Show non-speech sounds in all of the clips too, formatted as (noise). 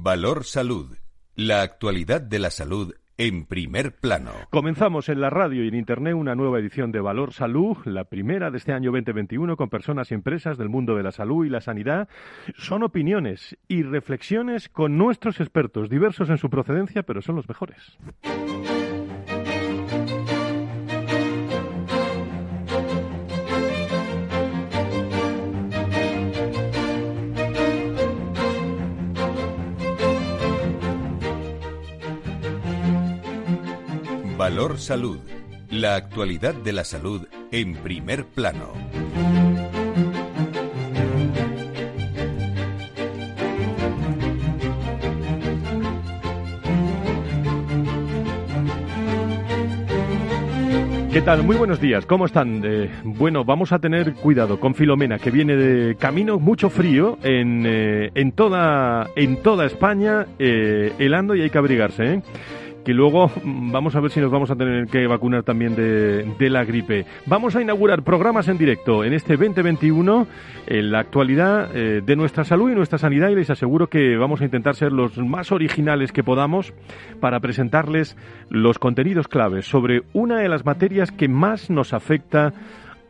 Valor Salud. La actualidad de la salud en primer plano. Comenzamos en la radio y en Internet una nueva edición de Valor Salud, la primera de este año 2021 con personas y empresas del mundo de la salud y la sanidad. Son opiniones y reflexiones con nuestros expertos, diversos en su procedencia, pero son los mejores. Valor Salud. La actualidad de la salud en primer plano. ¿Qué tal? Muy buenos días. ¿Cómo están? Eh, bueno, vamos a tener cuidado con Filomena, que viene de camino mucho frío en, eh, en, toda, en toda España, eh, helando y hay que abrigarse. ¿eh? Que luego vamos a ver si nos vamos a tener que vacunar también de, la gripe. Vamos a inaugurar programas en directo en este 2021 en la actualidad eh, de nuestra salud y nuestra sanidad y les aseguro que vamos a intentar ser los más originales que podamos para presentarles los contenidos claves sobre una de las materias que más nos afecta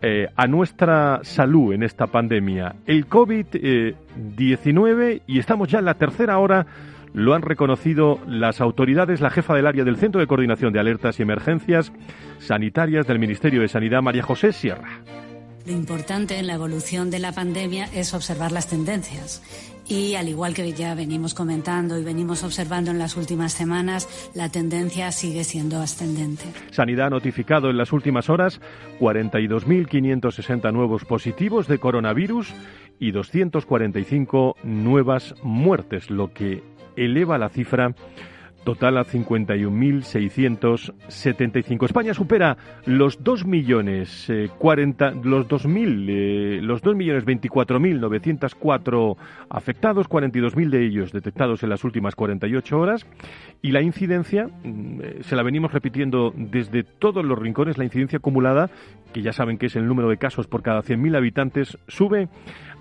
eh, a nuestra salud en esta pandemia, el COVID-19 y estamos ya en la tercera hora lo han reconocido las autoridades, la jefa del área del Centro de Coordinación de Alertas y Emergencias Sanitarias del Ministerio de Sanidad, María José Sierra. Lo importante en la evolución de la pandemia es observar las tendencias. Y al igual que ya venimos comentando y venimos observando en las últimas semanas, la tendencia sigue siendo ascendente. Sanidad ha notificado en las últimas horas 42.560 nuevos positivos de coronavirus y 245 nuevas muertes, lo que eleva la cifra total a 51.675. España supera los 2 millones eh, los 2.000, eh, los 2 millones 24.904 afectados, 42.000 de ellos detectados en las últimas 48 horas y la incidencia, mm, eh, se la venimos repitiendo desde todos los rincones, la incidencia acumulada, que ya saben que es el número de casos por cada 100.000 habitantes, sube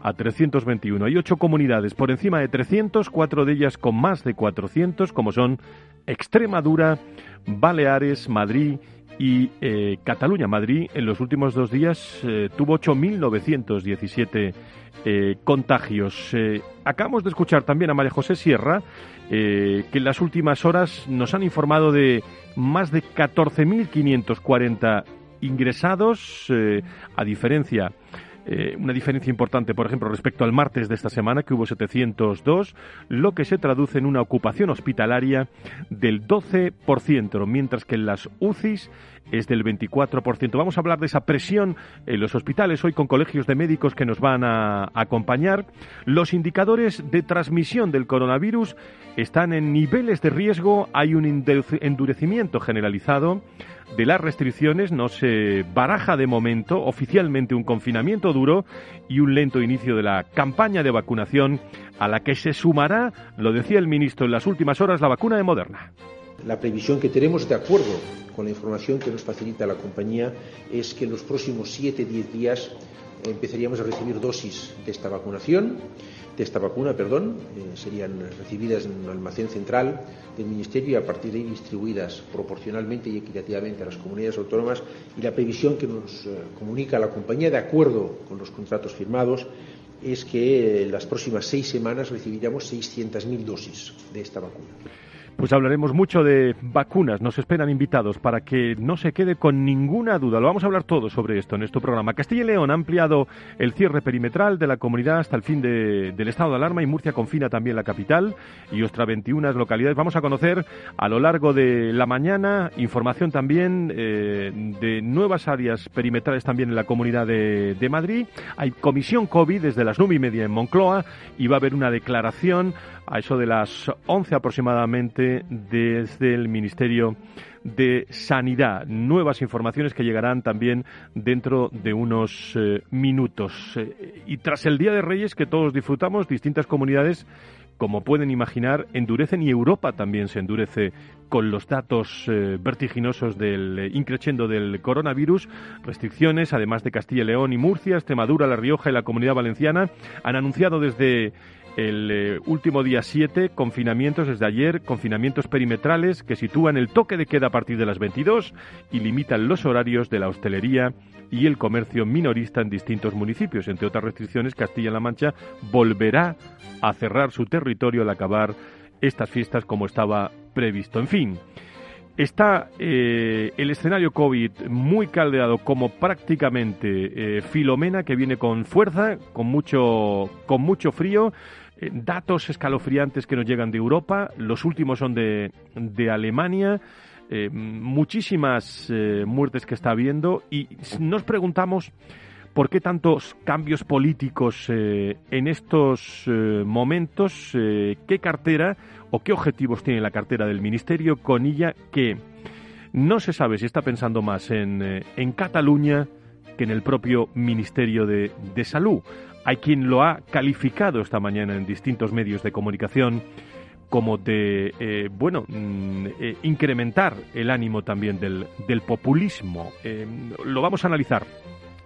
a 321. Hay ocho comunidades por encima de 300, cuatro de ellas con más de 400, como son Extremadura, Baleares, Madrid y eh, Cataluña. Madrid en los últimos dos días eh, tuvo 8.917 eh, contagios. acabamos de escuchar también a María José Sierra, que en las últimas horas nos han informado de más de 14.540 ingresados, a diferencia eh, una diferencia importante, por ejemplo, respecto al martes de esta semana, que hubo 702, lo que se traduce en una ocupación hospitalaria del 12%, mientras que en las UCIs es del 24%. Vamos a hablar de esa presión en los hospitales hoy con colegios de médicos que nos van a acompañar. Los indicadores de transmisión del coronavirus están en niveles de riesgo, hay un endurecimiento generalizado de las restricciones, no se baraja de momento oficialmente un confinamiento duro y un lento inicio de la campaña de vacunación a la que se sumará, lo decía el ministro en las últimas horas, la vacuna de Moderna. La previsión que tenemos, de acuerdo con la información que nos facilita la compañía, es que en los próximos 7-10 días empezaríamos a recibir dosis de esta vacunación de esta vacuna, perdón, eh, serían recibidas en un almacén central del Ministerio y a partir de ahí distribuidas proporcionalmente y equitativamente a las comunidades autónomas y la previsión que nos eh, comunica la compañía de acuerdo con los contratos firmados es que en las próximas seis semanas recibiríamos 600.000 dosis de esta vacuna. Pues hablaremos mucho de vacunas. Nos esperan invitados para que no se quede con ninguna duda. Lo vamos a hablar todo sobre esto en este programa. Castilla y León ha ampliado el cierre perimetral de la comunidad hasta el fin del estado de alarma y Murcia confina también la capital y otras 21 localidades. Vamos a conocer a lo largo de la mañana información también eh, de nuevas áreas perimetrales también en la comunidad de, de Madrid. Hay comisión COVID desde las nueve y media en Moncloa y va a haber una declaración a eso de las 11 aproximadamente desde el Ministerio de Sanidad. Nuevas informaciones que llegarán también dentro de unos eh, minutos. Eh, y tras el Día de Reyes que todos disfrutamos, distintas comunidades como pueden imaginar, endurecen y Europa también se endurece con los datos eh, vertiginosos del increchendo del coronavirus. Restricciones, además de Castilla y León y Murcia, Extremadura, La Rioja y la Comunidad Valenciana, han anunciado desde el eh, último día 7, confinamientos desde ayer, confinamientos perimetrales que sitúan el toque de queda a partir de las 22 y limitan los horarios de la hostelería y el comercio minorista en distintos municipios. Entre otras restricciones, Castilla-La Mancha volverá a cerrar su territorio al acabar estas fiestas como estaba previsto. En fin, Está eh, el escenario COVID muy caldeado como prácticamente eh, Filomena que viene con fuerza, con mucho, con mucho frío eh, datos escalofriantes que nos llegan de Europa, los últimos son de, de Alemania, eh, muchísimas eh, muertes que está habiendo. Y nos preguntamos por qué tantos cambios políticos en estos momentos, qué cartera o qué objetivos tiene la cartera del Ministerio con ella que no se sabe si está pensando más en, en Cataluña que en el propio Ministerio de, de Salud. Hay quien lo ha calificado esta mañana en distintos medios de comunicación como de, eh, bueno, mm, eh, incrementar el ánimo también del, del populismo. Eh, lo vamos a analizar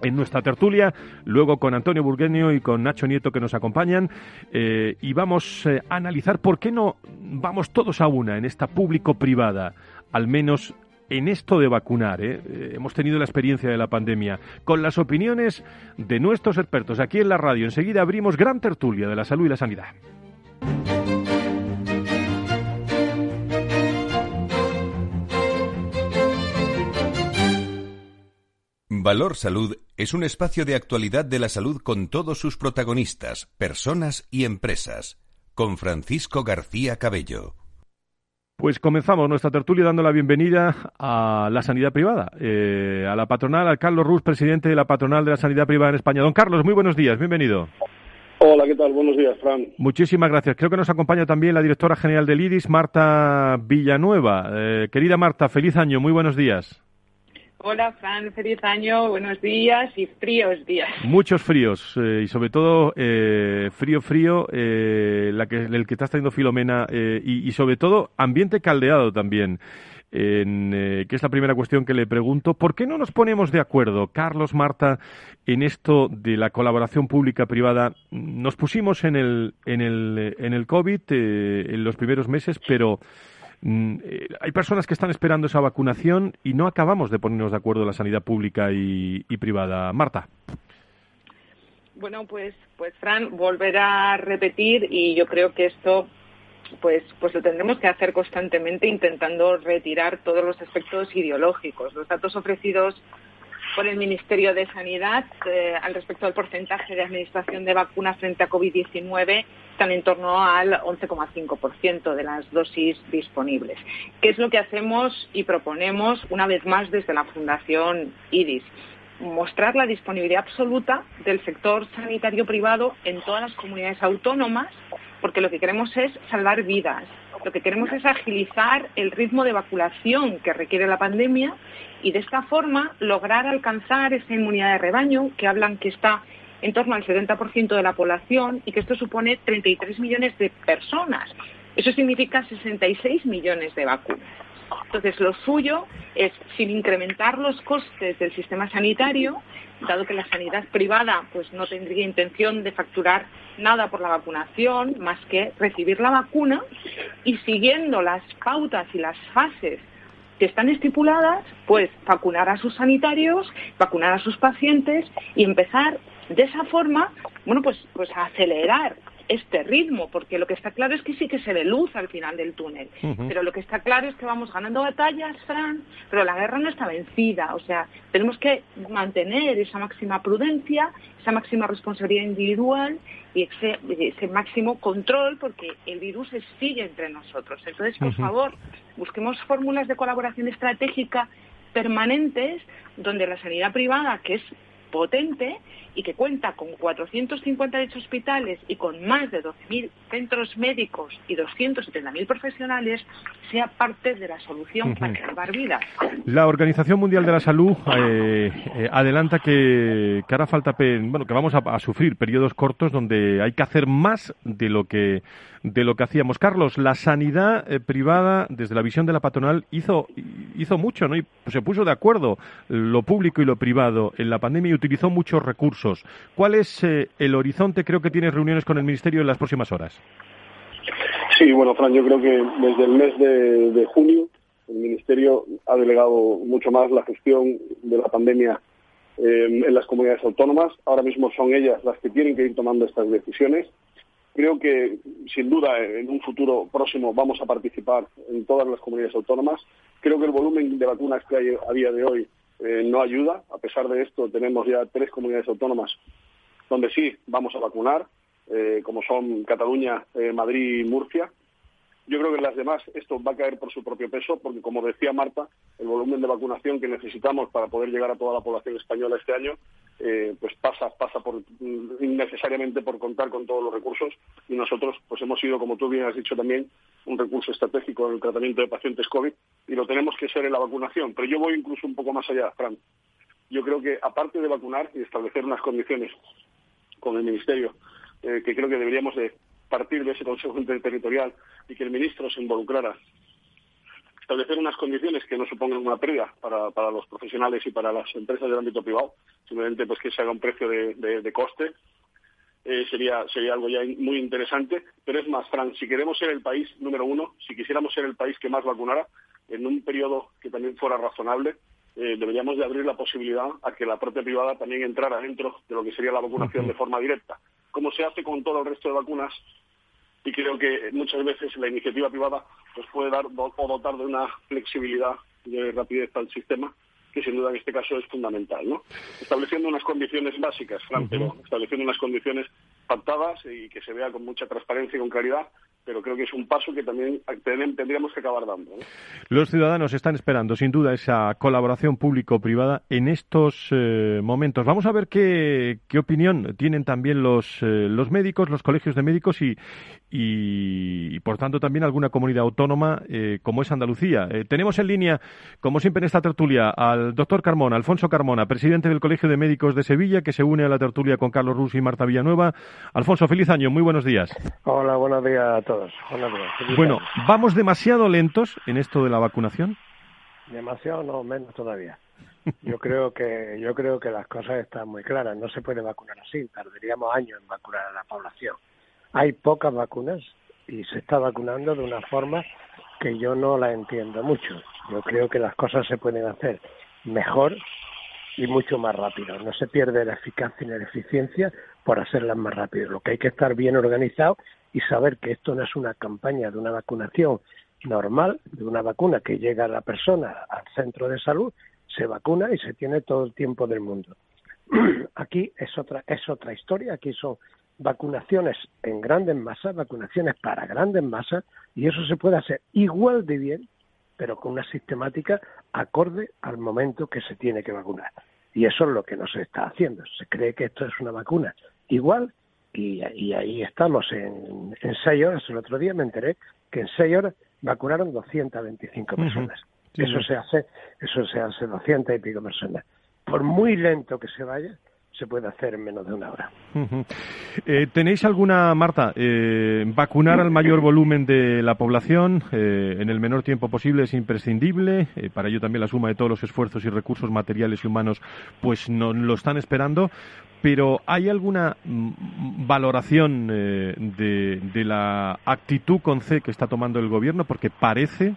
en nuestra tertulia, luego con Antonio Burgueño y con Nacho Nieto que nos acompañan, y vamos a analizar por qué no vamos todos a una en esta público-privada, al menos en esto de vacunar. ¿eh? ¿eh? Hemos tenido la experiencia de la pandemia con las opiniones de nuestros expertos aquí en la radio. Enseguida abrimos gran tertulia de la salud y la sanidad. Valor Salud es un espacio de actualidad de la salud con todos sus protagonistas, personas y empresas. Con Francisco García Cabello. Pues comenzamos nuestra tertulia dando la bienvenida a la sanidad privada, eh, a la patronal, al Carlos Ruz, presidente de la patronal de la sanidad privada en España. Don Carlos, muy buenos días, bienvenido. Hola, ¿qué tal? Buenos días, Fran. Muchísimas gracias. Creo que nos acompaña también la directora general del IDIS, Marta Villanueva. Eh, querida Marta, feliz año, muy buenos días. Hola, Fran, feliz año, buenos días y fríos días. Muchos fríos eh, y sobre todo eh, frío, frío, eh, la que, el que está teniendo Filomena y, y, sobre todo ambiente caldeado también. En, que es la primera cuestión que le pregunto. ¿Por qué no nos ponemos de acuerdo, Carlos, Marta, en esto de la colaboración pública-privada? Nos pusimos en el, en el, en el COVID en los primeros meses, pero eh, hay personas que están esperando esa vacunación y no acabamos de ponernos de acuerdo la sanidad pública y, privada. Marta. Bueno, pues, pues Fran, volver a repetir y yo creo que esto pues, pues lo tendremos que hacer constantemente intentando retirar todos los aspectos ideológicos. Los datos ofrecidos por el Ministerio de Sanidad eh, al respecto del porcentaje de administración de vacunas frente a COVID-19 están en torno al 11,5% de las dosis disponibles. ¿Qué es lo que hacemos y proponemos una vez más desde la Fundación IDIS? Mostrar la disponibilidad absoluta del sector sanitario privado en todas las comunidades autónomas, porque lo que queremos es salvar vidas. Lo que queremos es agilizar el ritmo de vacunación que requiere la pandemia y de esta forma lograr alcanzar esa inmunidad de rebaño que hablan que está en torno al 70% de la población y que esto supone 33 millones de personas. Eso significa 66 millones de vacunas. Entonces, lo suyo es, sin incrementar los costes del sistema sanitario, dado que la sanidad privada pues, no tendría intención de facturar nada por la vacunación, más que recibir la vacuna y siguiendo las pautas y las fases que están estipuladas, pues vacunar a sus sanitarios, vacunar a sus pacientes y empezar de esa forma, bueno, pues, pues a acelerar este ritmo, porque lo que está claro es que sí que se ve luz al final del túnel. Pero lo que está claro es que vamos ganando batallas, Fran, pero la guerra no está vencida. O sea, tenemos que mantener esa máxima prudencia, esa máxima responsabilidad individual y ese, ese máximo control, porque el virus sigue entre nosotros. Entonces, por favor, busquemos fórmulas de colaboración estratégica permanentes donde la sanidad privada, que es potente y que cuenta con 458 hospitales y con más de 12.000 centros médicos y 270.000 profesionales, sea parte de la solución para salvar vidas. La Organización Mundial de la Salud eh, eh, adelanta que, que, hará falta, bueno, que vamos a, sufrir periodos cortos donde hay que hacer más de lo que de lo que hacíamos. Carlos, la sanidad eh, privada, desde la visión de la patronal, hizo, hizo mucho, ¿no? Y se puso de acuerdo lo público y lo privado en la pandemia y utilizó muchos recursos. ¿Cuál es el horizonte? Creo que tienes reuniones con el Ministerio en las próximas horas. Sí, bueno, Fran, yo creo que desde el mes de, junio el Ministerio ha delegado mucho más la gestión de la pandemia eh, en las comunidades autónomas. Ahora mismo son ellas las que tienen que ir tomando estas decisiones. Creo que, sin duda, en un futuro próximo vamos a participar en todas las comunidades autónomas. Creo que el volumen de vacunas que hay a día de hoy eh, no ayuda. A pesar de esto, tenemos ya tres comunidades autónomas donde sí vamos a vacunar. Eh, como son Cataluña, eh, Madrid y Murcia. Yo creo que en las demás esto va a caer por su propio peso, porque como decía Marta, el volumen de vacunación que necesitamos para poder llegar a toda la población española este año, eh, pues pasa, pasa por, innecesariamente por contar con todos los recursos y nosotros pues hemos sido, como tú bien has dicho también, un recurso estratégico en el tratamiento de pacientes COVID y lo tenemos que ser en la vacunación. Pero yo voy incluso un poco más allá, Fran. Yo creo que aparte de vacunar y establecer unas condiciones con el Ministerio eh, que creo que deberíamos de partir de ese Consejo Interterritorial y que el ministro se involucrara. Establecer unas condiciones que no supongan una pérdida para, para los profesionales y para las empresas del ámbito privado, simplemente pues que se haga un precio de, coste, eh, sería, sería algo ya muy interesante. Pero es más, Fran, si queremos ser el país número uno, si quisiéramos ser el país que más vacunara, en un periodo que también fuera razonable, eh, deberíamos de abrir la posibilidad a que la propia privada también entrara dentro de lo que sería la vacunación de forma directa como se hace con todo el resto de vacunas y creo que muchas veces la iniciativa privada pues puede dar o dotar de una flexibilidad y de rapidez al sistema que sin duda en este caso es fundamental, ¿no? Estableciendo unas condiciones básicas, Fran, pero estableciendo unas condiciones pactadas y que se vea con mucha transparencia y con claridad pero creo que es un paso que también tendríamos que acabar dando. Los ciudadanos están esperando, sin duda, esa colaboración público-privada en estos eh, momentos. Vamos a ver qué, qué opinión tienen también los, eh, los médicos, los colegios de médicos y, y, por tanto, también alguna comunidad autónoma eh, como es Andalucía. tenemos en línea, como siempre en esta tertulia, al doctor Carmona, Alfonso Carmona, presidente del Colegio de Médicos de Sevilla, que se une a la tertulia con Carlos Rus y Marta Villanueva. Alfonso, feliz año, muy buenos días. Hola, buenos días a todos. Bueno, ¿vamos demasiado lentos en esto de la vacunación? Demasiado, no, menos todavía. Yo creo que yo creo que las cosas están muy claras. No se puede vacunar así. Tardaríamos años en vacunar a la población. Hay pocas vacunas y se está vacunando de una forma que yo no la entiendo mucho. Yo creo que las cosas se pueden hacer mejor y mucho más rápido. No se pierde la eficacia ni la eficiencia por hacerlas más rápido. Lo que hay que estar bien organizado y saber que esto no es una campaña de una vacunación normal, de una vacuna que llega a la persona al centro de salud, se vacuna y se tiene todo el tiempo del mundo. (clears throat) Aquí es otra, es otra historia, aquí son vacunaciones en grandes masas, vacunaciones para grandes masas, y eso se puede hacer igual de bien, pero con una sistemática acorde al momento que se tiene que vacunar. Y eso es lo que no se está haciendo. Se cree que esto es una vacuna igual y, ahí estamos en, en, seis horas. El otro día me enteré que en seis horas vacunaron 225 personas. eso se hace, eso se hace 200 y pico personas. Por muy lento que se vaya, se puede hacer en menos de una hora. Eh, ¿Tenéis alguna, Marta, eh, vacunar al mayor volumen de la población eh, en el menor tiempo posible es imprescindible? para ello también la suma de todos los esfuerzos y recursos materiales y humanos pues no lo están esperando. Pero ¿hay alguna mm, valoración de la actitud con C que está tomando el gobierno? Porque parece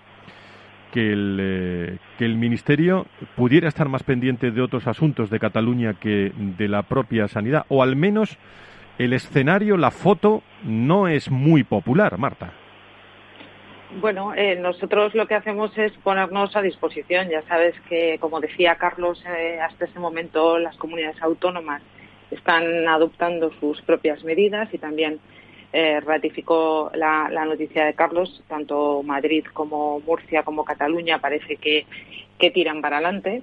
que el, eh, que el Ministerio pudiera estar más pendiente de otros asuntos de Cataluña que de la propia sanidad, o al menos el escenario, la foto, no es muy popular, Marta. Bueno, eh, nosotros lo que hacemos es ponernos a disposición. Ya sabes que, como decía Carlos, eh, hasta ese momento las comunidades autónomas están adoptando sus propias medidas y también eh, ratificó la, noticia de Carlos, tanto Madrid como Murcia como Cataluña parece que, que tiran para adelante.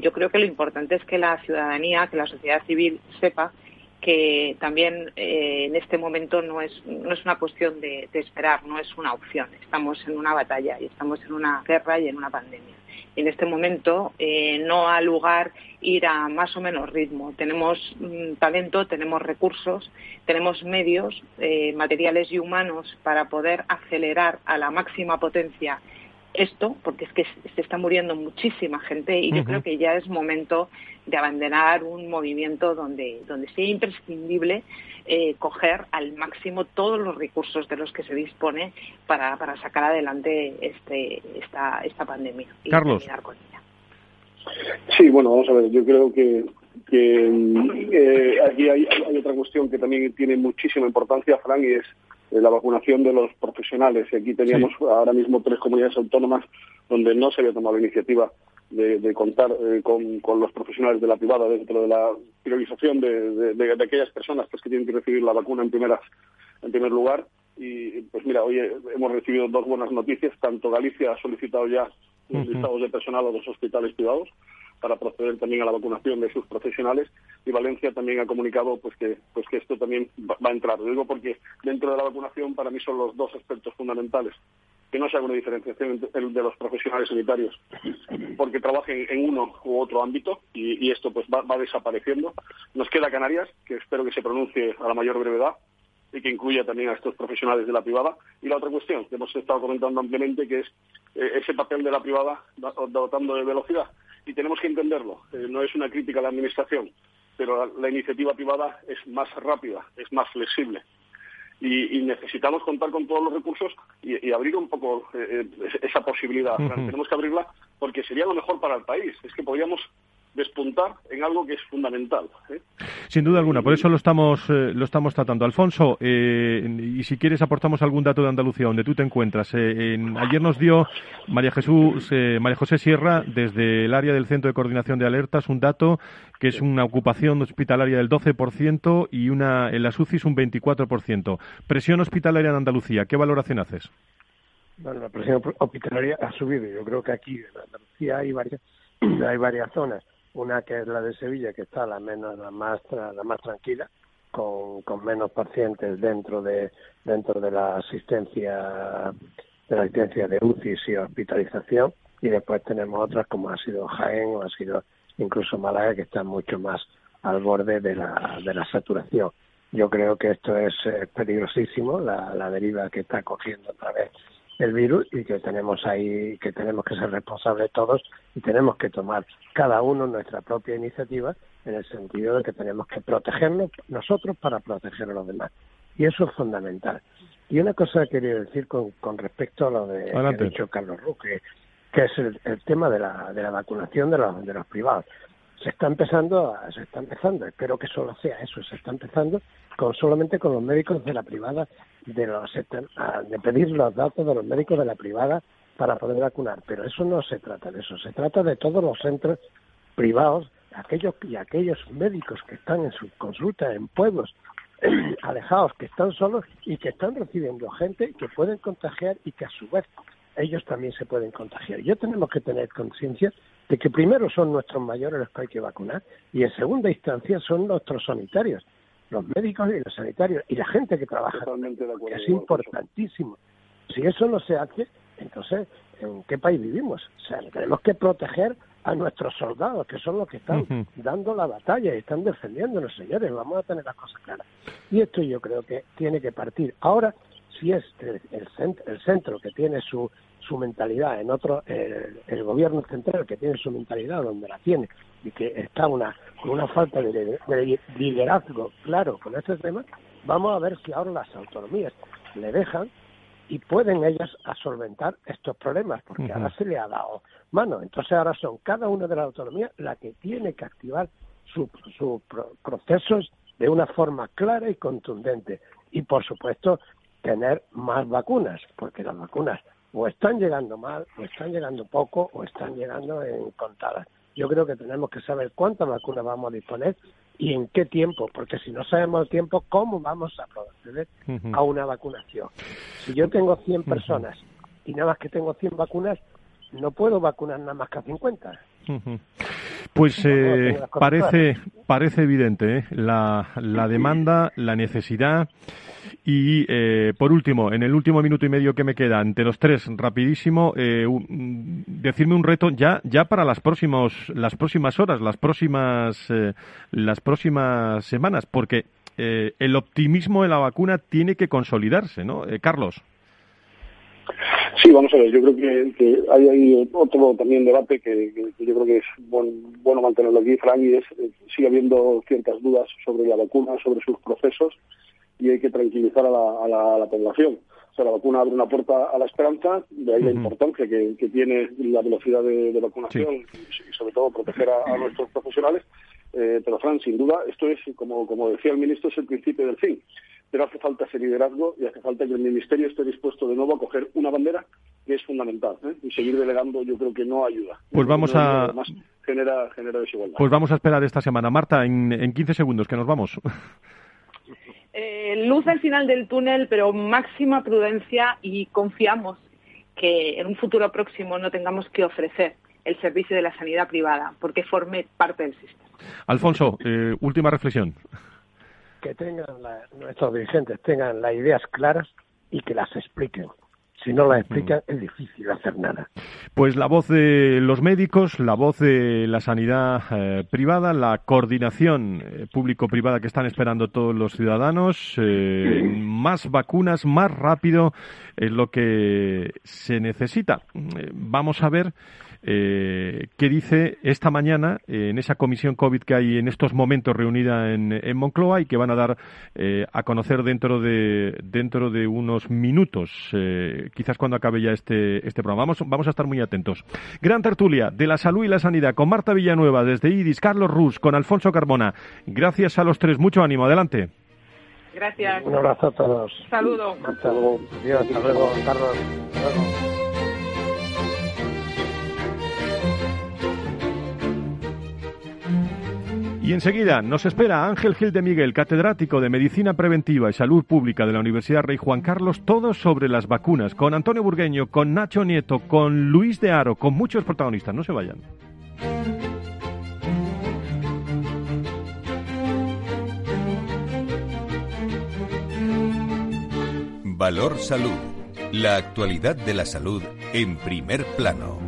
yo creo que lo importante es que la ciudadanía, que la sociedad civil sepa que también eh, en este momento no es, no es una cuestión de, esperar, no es una opción. Estamos en una batalla y estamos en una guerra y en una pandemia. En este momento eh, no ha lugar ir a más o menos ritmo. Tenemos mm, talento, tenemos recursos, tenemos medios eh, materiales y humanos para poder acelerar a la máxima potencia esto, porque es que se está muriendo muchísima gente y yo creo que ya es momento de abandonar un movimiento donde, donde sea imprescindible eh, coger al máximo todos los recursos de los que se dispone para, para sacar adelante este, esta, esta pandemia y Carlos. terminar con ella. Sí, bueno, vamos a ver, yo creo que, que eh, aquí hay, hay otra cuestión que también tiene muchísima importancia, Frank, y es la vacunación de los profesionales. Y aquí teníamos ahora mismo tres comunidades autónomas donde no se había tomado la iniciativa de, contar eh, con, los profesionales de la privada dentro de la priorización de, aquellas personas pues, que tienen que recibir la vacuna en, primeras, en primer lugar. Y pues mira, hoy hemos recibido dos buenas noticias. Tanto Galicia ha solicitado ya los listados de personal a los hospitales privados para proceder también a la vacunación de sus profesionales y Valencia también ha comunicado pues que pues que esto también va, a entrar. Lo digo porque dentro de la vacunación para mí son los dos aspectos fundamentales que no se haga una diferenciación de los profesionales sanitarios porque trabajen en uno u otro ámbito y, esto pues va, va, desapareciendo. Nos queda Canarias, que espero que se pronuncie a la mayor brevedad y que incluya también a estos profesionales de la privada. Y la otra cuestión que hemos estado comentando ampliamente, que es eh, ese papel de la privada dotando de velocidad y tenemos que entenderlo. Eh, no es una crítica a la Administración, pero la, iniciativa privada es más rápida, es más flexible. Y, necesitamos contar con todos los recursos y, abrir un poco eh, eh, esa posibilidad. Tenemos que abrirla porque sería lo mejor para el país. Es que podríamos despuntar en algo que es fundamental. ¿eh? Sin duda alguna, por eso lo estamos, eh, lo estamos tratando. Alfonso, eh, y si quieres aportamos algún dato de Andalucía, donde tú te encuentras. ayer nos dio María, Jesús, María José Sierra, desde el área del Centro de Coordinación de Alertas, un dato que es una ocupación hospitalaria del 12% y una en las UCIs un 24%. Presión hospitalaria en Andalucía, ¿qué valoración haces? Bueno, la presión hospitalaria ha subido. Yo creo que aquí en Andalucía hay varias, (clears throat) hay varias zonas una que es la de Sevilla, que está la menos, la más, la más tranquila, con, con menos pacientes dentro de dentro de la asistencia de la asistencia de UCI y hospitalización, y después tenemos otras como ha sido Jaén o ha sido incluso Málaga, que están mucho más al borde de la, de la saturación. Yo creo que esto es peligrosísimo, la, la deriva que está cogiendo otra vez el virus y que tenemos ahí, que tenemos que ser responsables todos y tenemos que tomar cada uno nuestra propia iniciativa en el sentido de que tenemos que protegernos nosotros para proteger a los demás. Y eso es fundamental. Y una cosa que quería decir con, con respecto a lo de, que ha dicho Carlos Ruque, que es el, tema de la, de la vacunación de los, de los privados. Se está empezando, se está empezando, espero que solo sea eso, se está empezando con solamente con los médicos de la privada de, los, de pedir los datos de los médicos de la privada para poder vacunar. Pero eso no se trata de eso, se trata de todos los centros privados aquellos y aquellos médicos que están en su consulta en pueblos (clears throat) alejados, que están solos y que están recibiendo gente que pueden contagiar y que a su vez ellos también se pueden contagiar. Yo tenemos que tener conciencia de que primero son nuestros mayores los que hay que vacunar y en segunda instancia son nuestros sanitarios los médicos y los sanitarios y la gente que trabaja. es importantísimo. Si eso no se hace, entonces, ¿en qué país vivimos? O sea, tenemos que proteger a nuestros soldados, que son los que están dando la batalla y están defendiéndonos, señores. Vamos a tener las cosas claras. Y esto yo creo que tiene que partir. Ahora, si es el, el centro que tiene su su mentalidad en otro, el, gobierno central que tiene su mentalidad donde la tiene y que está una, con una falta de, liderazgo claro con este tema, vamos a ver si ahora las autonomías le dejan y pueden ellas solventar estos problemas, porque ahora se le ha dado mano. Entonces ahora son cada una de las autonomías la que tiene que activar sus su procesos de una forma clara y contundente. Y, por supuesto, tener más vacunas, porque las vacunas o están llegando mal, o están llegando poco, o están llegando en contadas. Yo creo que tenemos que saber cuántas vacunas vamos a disponer y en qué tiempo, porque si no sabemos el tiempo, ¿cómo vamos a proceder a una vacunación? Si yo tengo 100 personas y nada más que tengo 100 vacunas, no puedo vacunar nada más que a 50. Pues eh, parece, parece evidente ¿eh? la, la demanda, la necesidad y eh, por último, en el último minuto y medio que me queda, entre los tres, rapidísimo, eh, decirme un reto ya, ya para las próximos, las próximas horas, las próximas, eh, las próximas semanas, porque eh, el optimismo de la vacuna tiene que consolidarse, ¿no, eh, Carlos? Sí, vamos a ver, yo creo que, hay, hay otro también debate que yo creo que es buen, bueno mantenerlo aquí, Frank, y es, eh, sigue habiendo ciertas dudas sobre la vacuna, sobre sus procesos, y hay que tranquilizar a la, a la, a la población. O sea, la vacuna abre una puerta a la esperanza, de ahí la importancia que, que tiene la velocidad de, de vacunación y, y, sobre todo proteger a, a nuestros profesionales. Eh, pero, Fran, sin duda, esto es, como, como decía el ministro, es el principio del fin. Pero hace falta ese liderazgo y hace falta que el Ministerio esté dispuesto de nuevo a coger una bandera que es fundamental. ¿eh? Y seguir delegando yo creo que no ayuda. Pues vamos No a... Además, genera, genera desigualdad. Pues vamos a esperar esta semana. Marta, en, en 15 segundos, que nos vamos. (laughs) Eh, luz al final del túnel, pero máxima prudencia y confiamos que en un futuro próximo no tengamos que ofrecer el servicio de la sanidad privada, porque forme parte del sistema. Alfonso, eh, última reflexión. Que tengan la- nuestros dirigentes tengan las ideas claras y que las expliquen. Si no las explican, es difícil hacer nada. Pues la voz de los médicos, la voz de la sanidad eh, privada, la coordinación eh, público-privada que están esperando todos los ciudadanos, eh, más vacunas, más rápido es lo que se necesita. Vamos a ver eh, qué dice esta mañana eh, en esa comisión COVID que hay en estos momentos reunida en, en Moncloa y que van a dar eh, a conocer dentro de dentro de unos minutos, eh, quizás cuando acabe ya este este programa. Vamos, vamos a estar muy atentos. Gran tertulia de la salud y la sanidad con Marta Villanueva desde IDIS, Carlos Rus, con Alfonso Carmona. Gracias a los tres, mucho ánimo, adelante. Gracias. Un abrazo a todos. Saludo. Hasta luego. Adiós, hasta luego, Carlos. Hasta luego. Y enseguida nos espera Ángel Gil de Miguel, catedrático de Medicina Preventiva y Salud Pública de la Universidad Rey Juan Carlos, todo sobre las vacunas, con Antonio Burgueño, con Nacho Nieto, con Luis de Aro, con muchos protagonistas. No se vayan. Valor Salud. La actualidad de la salud en primer plano.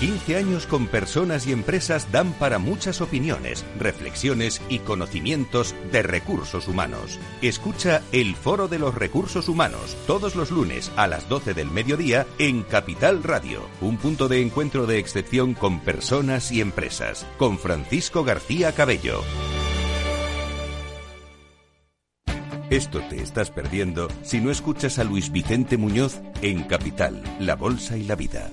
15 años con personas y empresas dan para muchas opiniones, reflexiones y conocimientos de recursos humanos. Escucha el Foro de los Recursos Humanos todos los lunes a las 12 del mediodía en Capital Radio, un punto de encuentro de excepción con personas y empresas, con Francisco García Cabello. Esto te estás perdiendo si no escuchas a Luis Vicente Muñoz en Capital, La Bolsa y la Vida.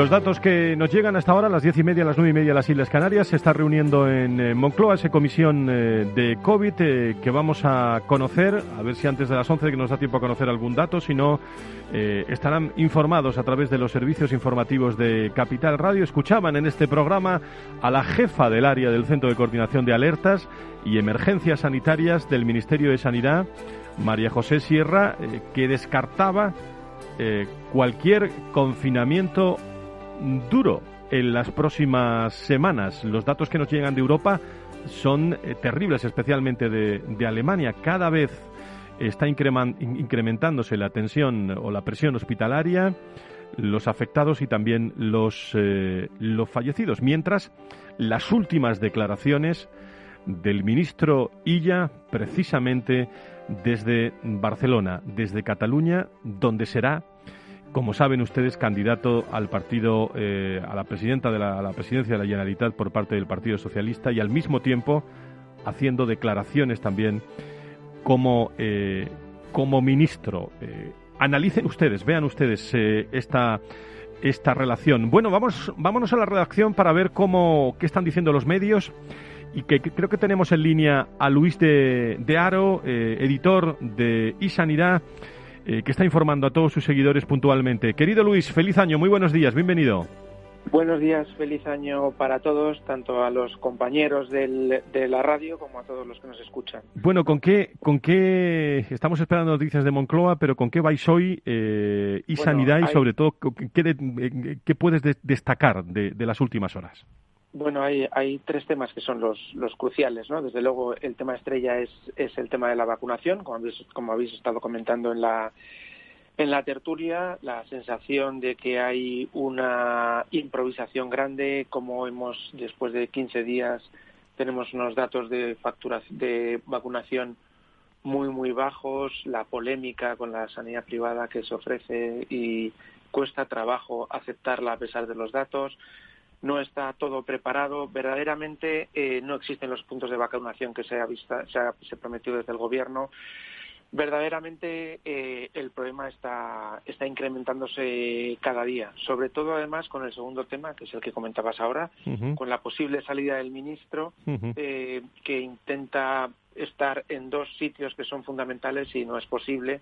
Los datos que nos llegan hasta ahora, a las diez y media, a las nueve y media, las Islas Canarias, se está reuniendo en eh, Moncloa esa comisión eh, de COVID eh, que vamos a conocer, a ver si antes de las once que nos da tiempo a conocer algún dato, si no, estarán informados a través de los servicios informativos de Capital Radio. Escuchaban en este programa a la jefa del área del Centro de Coordinación de Alertas y Emergencias Sanitarias del Ministerio de Sanidad, María José Sierra, que descartaba cualquier confinamiento duro en las próximas semanas. Los datos que nos llegan de Europa son eh, terribles, especialmente de, Alemania. Cada vez está incrementándose la tensión o la presión hospitalaria, los afectados y también los, eh, los fallecidos. Mientras, las últimas declaraciones del ministro Illa, precisamente desde Barcelona, desde Cataluña, donde será como saben ustedes, candidato al partido, eh, a la presidenta de la, presidencia de la Generalitat por parte del Partido Socialista y al mismo tiempo haciendo declaraciones también como, eh, como ministro. Eh, analicen ustedes, vean ustedes esta, esta relación. Bueno, vamos, vámonos a la redacción para ver cómo, qué están diciendo los medios y que, creo que tenemos en línea a Luis de, de Aro, editor de iSanidad. Eh, que está informando a todos sus seguidores puntualmente. Querido Luis, feliz año, muy buenos días, bienvenido. Buenos días, feliz año para todos, tanto a los compañeros del, de la radio como a todos los que nos escuchan. Bueno, ¿con qué, con qué estamos esperando noticias de Moncloa, pero con qué vais hoy eh, y sanidad y sobre todo qué, qué puedes destacar de, de las últimas horas? Bueno, hay, hay tres temas que son los, cruciales, ¿no? Desde luego, el tema estrella es, es el tema de la vacunación, como habéis, como habéis estado comentando en la, en la tertulia, la sensación de que hay una improvisación grande, como hemos, después de 15 días, tenemos unos datos de, de vacunación muy, muy bajos, la polémica con la sanidad privada que se ofrece y cuesta trabajo aceptarla a pesar de los datos no está todo preparado. Verdaderamente eh, no existen los puntos de vacunación que se ha, visto, se ha se prometido desde el Gobierno. Verdaderamente eh, el problema está, está incrementándose cada día, sobre todo además con el segundo tema, que es el que comentabas ahora, con la posible salida del ministro, eh, que intenta estar en dos sitios que son fundamentales y no es posible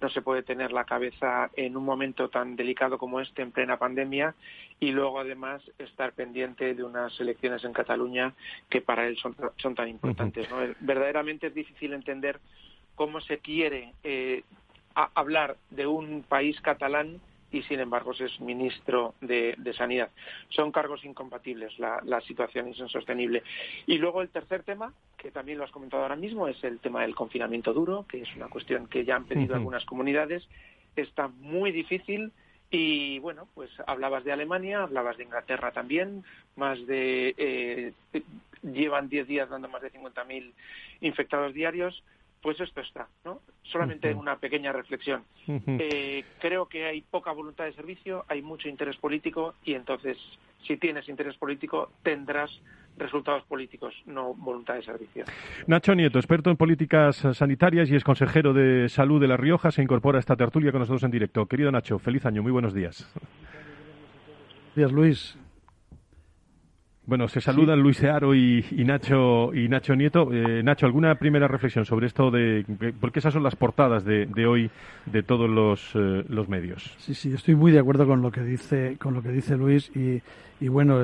no se puede tener la cabeza en un momento tan delicado como este, en plena pandemia, y luego además estar pendiente de unas elecciones en Cataluña que para él son, tan importantes. Verdaderamente es difícil entender cómo se quiere eh, hablar de un país catalán y sin embargo es ministro de, Sanidad. Son cargos incompatibles, la, situación es insostenible. Y luego el tercer tema, que también lo has comentado ahora mismo, es el tema del confinamiento duro, que es una cuestión que ya han pedido algunas comunidades. Está muy difícil. Y bueno, pues hablabas de Alemania, hablabas de Inglaterra también, más de eh, llevan 10 días dando más de 50.000 infectados diarios pues esto está, ¿no? Solamente una pequeña reflexión. Eh, creo que hay poca voluntad de servicio, hay mucho interés político y entonces, si tienes interés político, tendrás resultados políticos, no voluntad de servicio. Nacho Nieto, experto en políticas sanitarias y es consejero de salud de La Rioja, se incorpora a esta tertulia con nosotros en directo. Querido Nacho, feliz año, muy buenos días. Buenos días, Luis. Bueno, se saludan Luis Earo y, Nacho y Nacho Nieto. Eh, Nacho, ¿alguna primera reflexión sobre esto de porque esas son las portadas de, hoy de todos los, eh, los, medios? Sí, sí, estoy muy de acuerdo con lo que dice con lo que dice Luis y, y bueno,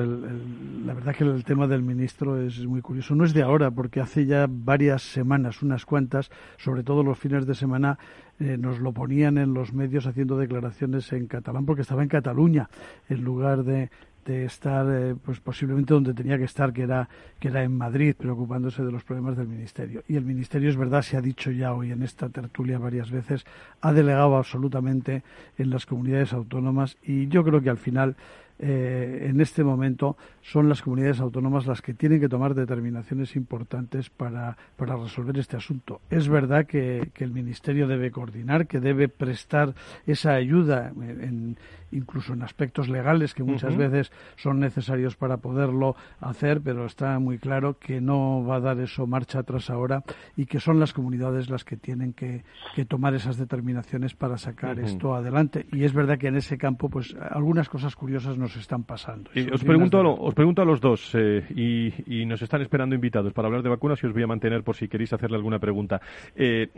la verdad que el tema del ministro es muy curioso. No es de ahora, porque hace ya varias semanas, unas cuantas, sobre todo los fines de semana, eh, nos lo ponían en los medios haciendo declaraciones en catalán, porque estaba en Cataluña en lugar de de estar eh, pues posiblemente donde tenía que estar que era que era en Madrid preocupándose de los problemas del ministerio. Y el ministerio es verdad se ha dicho ya hoy en esta tertulia varias veces ha delegado absolutamente en las comunidades autónomas y yo creo que al final eh, en este momento son las comunidades autónomas las que tienen que tomar determinaciones importantes para, para resolver este asunto. Es verdad que, que, el Ministerio debe coordinar, que debe prestar esa ayuda en, incluso en aspectos legales que muchas veces son necesarios para poderlo hacer, pero está muy claro que no va a dar eso marcha atrás ahora y que son las comunidades las que tienen que, tomar esas determinaciones para sacar esto adelante. Y es verdad que en ese campo, pues algunas cosas curiosas nos están pasando. os, pregunto os pregunto a los dos, eh, y, nos están esperando invitados para hablar de vacunas y os voy a mantener por si queréis hacerle alguna pregunta. Eh,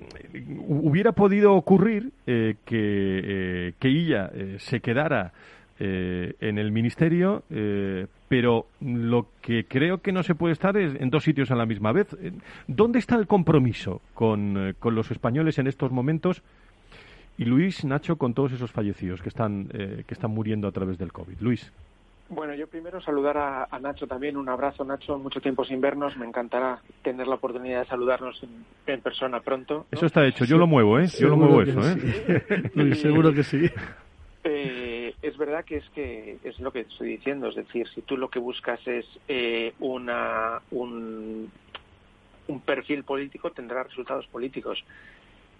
¿Hubiera podido ocurrir eh, que, que ella se quedara eh, en el ministerio, eh, pero lo que creo que no se puede estar es en dos sitios a la misma vez. ¿Dónde está el compromiso con, eh, con los españoles en estos momentos? Y Luis, Nacho, con todos esos fallecidos que están, que están muriendo a través del COVID. Luis. Bueno, yo primero saludar a, Nacho también. Un abrazo, Nacho. Mucho tiempo sin vernos. Me encantará tener la oportunidad de saludarnos en, persona pronto. Eso está hecho. Yo lo muevo, ¿eh? Yo lo muevo eso, ¿eh? Seguro que sí. Eh, es verdad que es que es lo que estoy diciendo, es decir, si tú lo que buscas es eh, una, un, un perfil político, tendrá resultados políticos.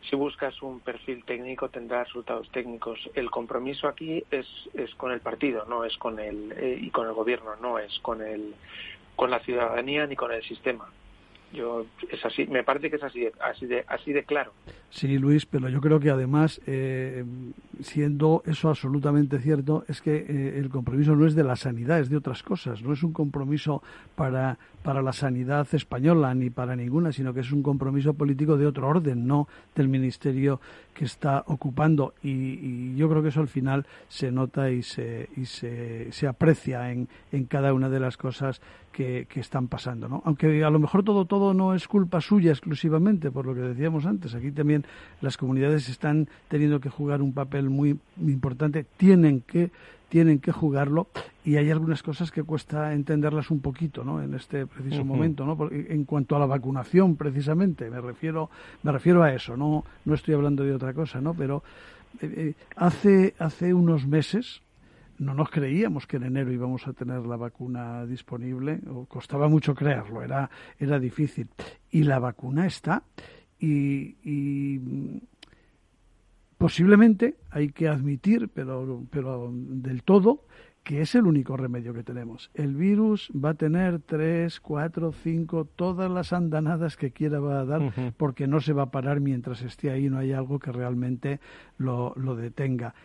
Si buscas un perfil técnico, tendrá resultados técnicos. El compromiso aquí es, es con el partido, no es con el eh, y con el gobierno, no es con el con la ciudadanía ni con el sistema. Yo es así, me parece que es así así de, así de claro. Sí, Luis, pero yo creo que además, eh, siendo eso absolutamente cierto, es que eh, el compromiso no es de la sanidad, es de otras cosas. No es un compromiso para, para la sanidad española ni para ninguna, sino que es un compromiso político de otro orden, no del ministerio que está ocupando. Y, yo creo que eso al final se nota y se, y se, se aprecia en, en cada una de las cosas que, están pasando, ¿no? Aunque a lo mejor todo todo no es culpa suya exclusivamente, por lo que decíamos antes. Aquí también las comunidades están teniendo que jugar un papel muy, importante, tienen que tienen que jugarlo y hay algunas cosas que cuesta entenderlas un poquito, ¿no? En este preciso momento, ¿no? en cuanto a la vacunación, precisamente, me refiero me refiero a eso, no no estoy hablando de otra cosa, ¿no? Pero eh, eh, hace hace unos meses no nos creíamos que en enero íbamos a tener la vacuna disponible, o costaba mucho creerlo, era, era difícil. Y la vacuna está, y, posiblemente hay que admitir, pero, pero del todo, que es el único remedio que tenemos. El virus va a tener tres, cuatro, cinco, todas las andanadas que quiera va a dar, porque no se va a parar mientras esté ahí, no hay algo que realmente lo, lo detenga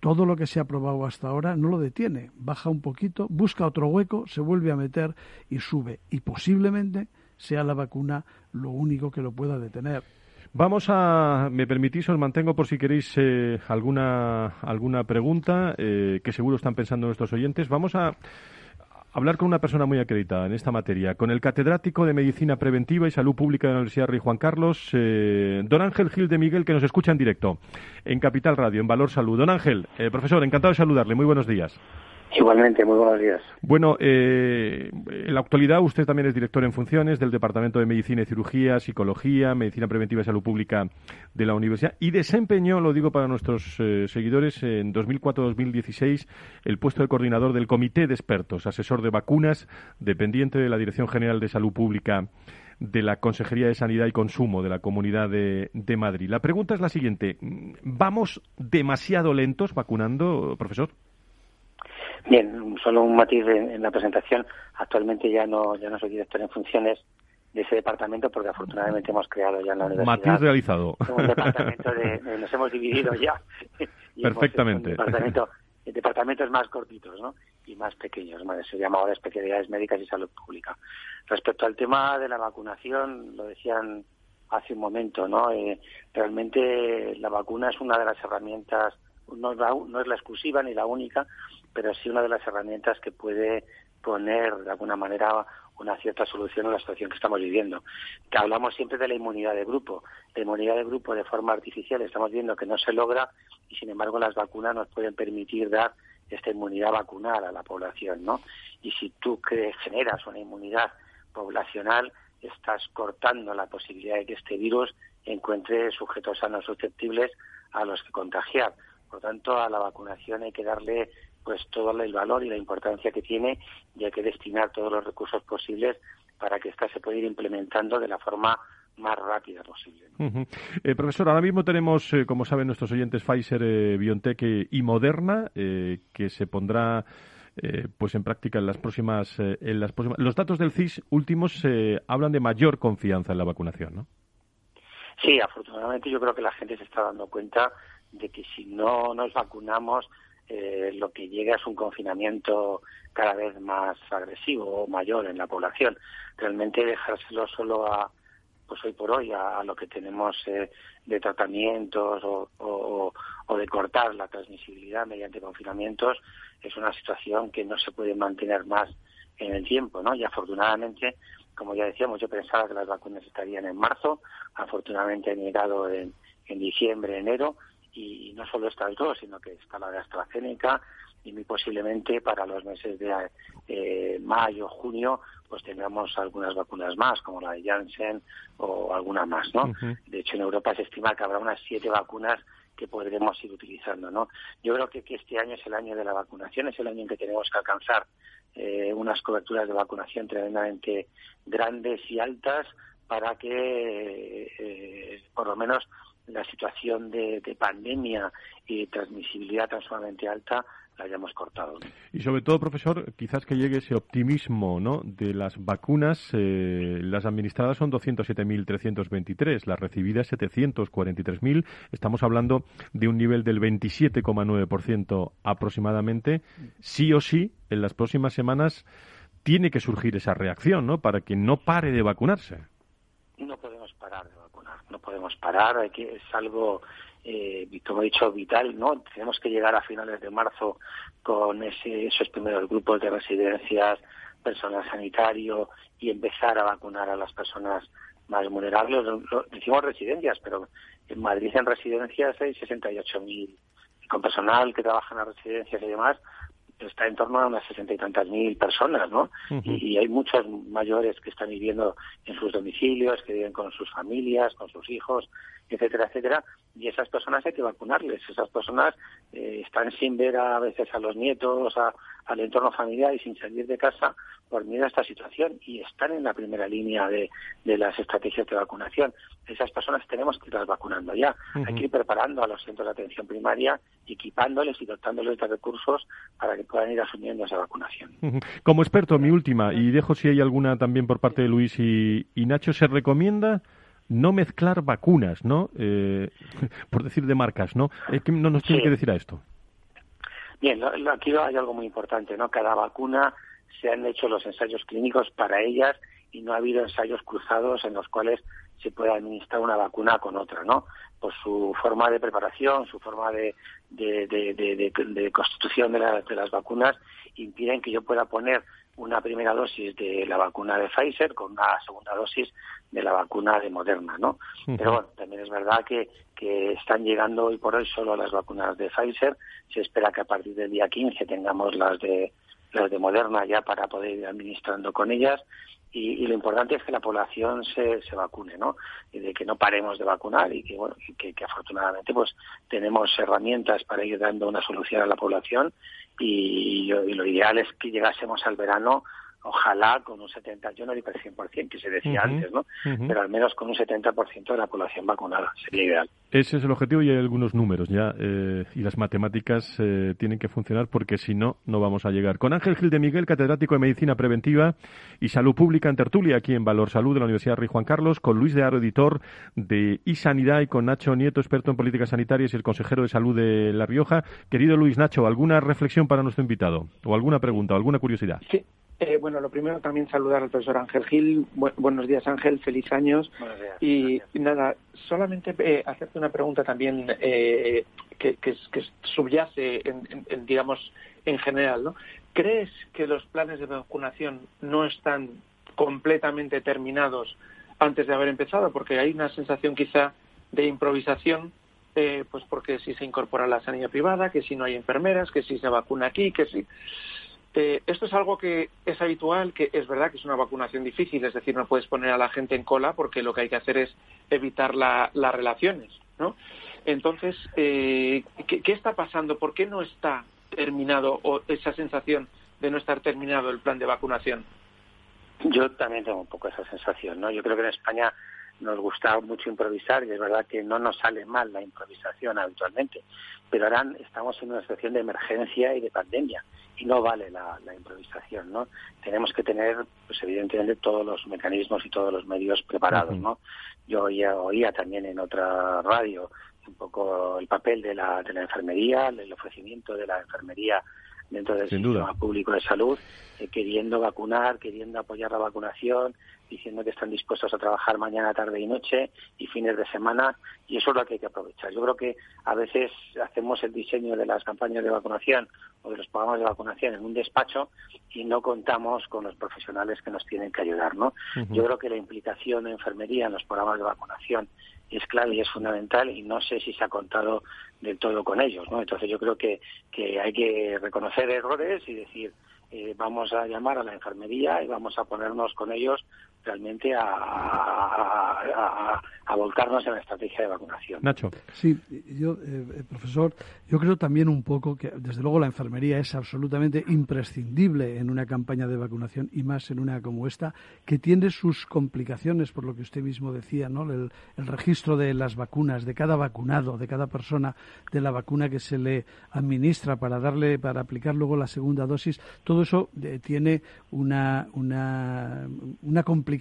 todo lo que se ha probado hasta ahora no lo detiene, baja un poquito, busca otro hueco, se vuelve a meter y sube. Y posiblemente sea la vacuna lo único que lo pueda detener. Vamos a, me permitís, os mantengo por si queréis eh, alguna, alguna pregunta eh, que seguro están pensando nuestros oyentes. Vamos a hablar con una persona muy acreditada en esta materia, con el catedrático de Medicina Preventiva y Salud Pública de la Universidad Rey Juan Carlos, eh, don Ángel Gil de Miguel, que nos escucha en directo en Capital Radio, en Valor Salud. Don Ángel, eh, profesor, encantado de saludarle. Muy buenos días. Igualmente, muy buenos días. Bueno, eh, en la actualidad usted también es director en funciones del Departamento de Medicina y Cirugía, Psicología, Medicina Preventiva y Salud Pública de la Universidad y desempeñó, lo digo para nuestros eh, seguidores, en 2004-2016 el puesto de coordinador del Comité de Expertos, asesor de vacunas, dependiente de la Dirección General de Salud Pública de la Consejería de Sanidad y Consumo de la Comunidad de, de Madrid. La pregunta es la siguiente. ¿Vamos demasiado lentos vacunando, profesor? Bien, solo un matiz en, la presentación. Actualmente ya no, ya no soy director en funciones de ese departamento porque afortunadamente hemos creado ya en la universidad. Matiz realizado. Un departamento de, nos hemos dividido ya. (laughs) Perfectamente. departamento, departamentos más cortitos, ¿no? y más pequeños, se llama ahora especialidades médicas y salud pública. Respecto al tema de la vacunación, lo decían hace un momento, ¿no? Eh, realmente la vacuna es una de las herramientas, no es, la, no es la exclusiva ni la única, pero sí una de las herramientas que puede poner de alguna manera una cierta solución a la situación que estamos viviendo. Que hablamos siempre de la inmunidad de grupo. La inmunidad de grupo de forma artificial estamos viendo que no se logra y sin embargo las vacunas nos pueden permitir dar esta inmunidad vacunal a la población, ¿no? Y si tú generas una inmunidad poblacional, estás cortando la posibilidad de que este virus encuentre sujetos sanos susceptibles a los que contagiar. Por lo tanto, a la vacunación hay que darle pues todo el valor y la importancia que tiene y hay que destinar todos los recursos posibles para que ésta se pueda ir implementando de la forma más rápida posible. Eh, profesor, ahora mismo tenemos, eh, como saben nuestros oyentes, Pfizer, eh, BioNTech y Moderna, que se pondrá pues en práctica en las próximas, en las próximas. Los datos del CIS últimos hablan de mayor confianza en la vacunación, ¿no? Sí, afortunadamente yo creo que la gente se está dando cuenta de que si no nos vacunamos lo que llega es un confinamiento cada vez más agresivo o mayor en la población. Realmente dejárselo solo a, pues hoy por hoy a, lo que tenemos eh, de tratamientos o, de cortar la transmisibilidad mediante confinamientos es una situación que no se puede mantener más en el tiempo, ¿no? Y afortunadamente, como ya decíamos, yo pensaba que las vacunas estarían en marzo, afortunadamente han llegado en diciembre, enero, y no solo estas dos, sino que está la de AstraZeneca, y muy posiblemente para los meses de eh, mayo, junio, pues tengamos algunas vacunas más, como la de Janssen o alguna más, ¿no? De hecho, en Europa se estima que habrá unas siete vacunas que podremos ir utilizando, ¿no? Yo creo que, que este año es el año de la vacunación, es el año en que tenemos que alcanzar eh, unas coberturas de vacunación tremendamente grandes y altas para que, eh, por lo menos, la situación de, de pandemia y transmisibilidad tan sumamente alta la hayamos cortado. Y sobre todo, profesor, quizás que llegue ese optimismo ¿no? de las vacunas. Eh, las administradas son 207.323, las recibidas 743.000. Estamos hablando de un nivel del 27,9% aproximadamente. Sí o sí, en las próximas semanas tiene que surgir esa reacción, ¿no? Para que no pare de vacunarse. No podemos parar de vacunar, no podemos parar. Hay que, es algo eh, como he dicho, vital, ¿no? Tenemos que llegar a finales de marzo con ese, esos primeros grupos de residencias, personal sanitario y empezar a vacunar a las personas más vulnerables. decimos residencias, pero en Madrid en residencias hay 68.000 con personal que trabaja en las residencias y demás está en torno a unas sesenta y tantas mil personas, ¿no? y, hay muchos mayores que están viviendo en sus domicilios, que viven con sus familias, con sus hijos, etcétera, etcétera, y esas personas hay que vacunarles. Esas personas eh, están sin ver a veces a los nietos, a, al entorno familiar y sin salir de casa por miedo a esta situación y están en la primera línea de, de las estrategias de vacunación. Esas personas tenemos que irlas vacunando ya. Hay que ir preparando a los centros de atención primaria, equipándoles y dotándoles de recursos para que puedan ir asumiendo esa vacunación. Como experto, mi última, y dejo si hay alguna también por parte de Luis y, y Nacho, ¿se recomienda no mezclar vacunas, ¿no? Eh, (laughs) por decir de marcas, ¿no? ¿Qué no nos tiene que decir a esto? Bien, aquí hay algo muy importante, ¿no? Cada vacuna se han hecho los ensayos clínicos para ellas y no ha habido ensayos cruzados en los cuales se puede administrar una vacuna con otra, ¿no? Por su forma de preparación, su forma de, de, de, constitución de, de las vacunas, impiden que yo pueda poner una primera dosis de la vacuna de Pfizer con una segunda dosis de la vacuna de Moderna, ¿no? Pero bueno, también es verdad que, que están llegando hoy por hoy solo las vacunas de Pfizer. Se espera que a partir del día 15 tengamos las de las de Moderna ya para poder ir administrando con ellas y, lo importante es que la población se, se vacune, ¿no? Y de que no paremos de vacunar y que, bueno, que, que afortunadamente pues tenemos herramientas para ir dando una solución a la población y, lo ideal es que llegásemos al verano ojalá con un 70, yo no digo el 100%, que se decía antes, ¿no? Pero al menos con un 70% de la población vacunada, sería ideal. Ese es el objetivo y hay algunos números ya eh, y las matemáticas eh, tienen que funcionar porque si no, no vamos a llegar. Con Ángel Gil de Miguel, catedrático de Medicina Preventiva y Salud Pública en Tertulia aquí en Valor Salud de la Universidad Rey Juan Carlos, con Luis de Aro, editor de iSanidad y con Nacho Nieto, experto en políticas sanitarias y el consejero de salud de La Rioja. Querido Luis Nacho, ¿alguna reflexión para nuestro invitado? ¿O alguna pregunta o alguna curiosidad? Sí. Eh, bueno, lo primero también saludar al profesor Ángel Gil. Bu- buenos días, Ángel. Feliz años. Buenos días. Y, nada, solamente eh, hacerte una pregunta también eh, que, que, que subyace, en, en- en, digamos, en general, ¿no? ¿Crees que los planes de vacunación no están completamente terminados antes de haber empezado? Porque hay una sensación quizá de improvisación, eh, pues porque si se incorpora la sanidad privada, que si no hay enfermeras, que si se vacuna aquí, que si... Eh, esto es algo que es habitual, que es verdad que es una vacunación difícil, es decir, no puedes poner a la gente en cola porque lo que hay que hacer es evitar la- las relaciones, ¿no? Entonces, eh, ¿qué, está pasando? ¿Por qué no está terminado o esa sensación de no estar terminado el plan de vacunación? Yo también tengo un poco esa sensación, ¿no? Yo creo que en España nos gusta mucho improvisar y es verdad que no nos sale mal la improvisación habitualmente, pero ahora estamos en una situación de emergencia y de pandemia y no vale la, la improvisación, ¿no? Tenemos que tener, pues evidentemente, todos los mecanismos y todos los medios preparados, ¿no? Yo oía, oía también en otra radio un poco el papel de la, de la enfermería, el ofrecimiento de la enfermería dentro del Sin sistema duda. público de salud, eh, queriendo vacunar, queriendo apoyar la vacunación, diciendo que están dispuestos a trabajar mañana, tarde y noche y fines de semana, y eso es lo que hay que aprovechar. Yo creo que a veces hacemos el diseño de las campañas de vacunación o de los programas de vacunación en un despacho y no contamos con los profesionales que nos tienen que ayudar, ¿no? Yo creo que la implicación de enfermería en los programas de vacunación es clave y es fundamental y no sé si se ha contado del todo con ellos, ¿no? Entonces yo creo que, que hay que reconocer errores y decir, eh, vamos a llamar a la enfermería y vamos a ponernos con ellos realmente a, a- a- a- a volcarnos en la estrategia de vacunación. Nacho. Sí, yo, eh, eh, profesor, yo creo también un poco que, desde luego, la enfermería es absolutamente imprescindible en una campaña de vacunación y más en una como esta, que tiene sus complicaciones, por lo que usted mismo decía, ¿no? El, el registro de las vacunas, de cada vacunado, de cada persona, de la vacuna que se le administra para darle, para aplicar luego la segunda dosis, todo eso eh, tiene una, una, una complicación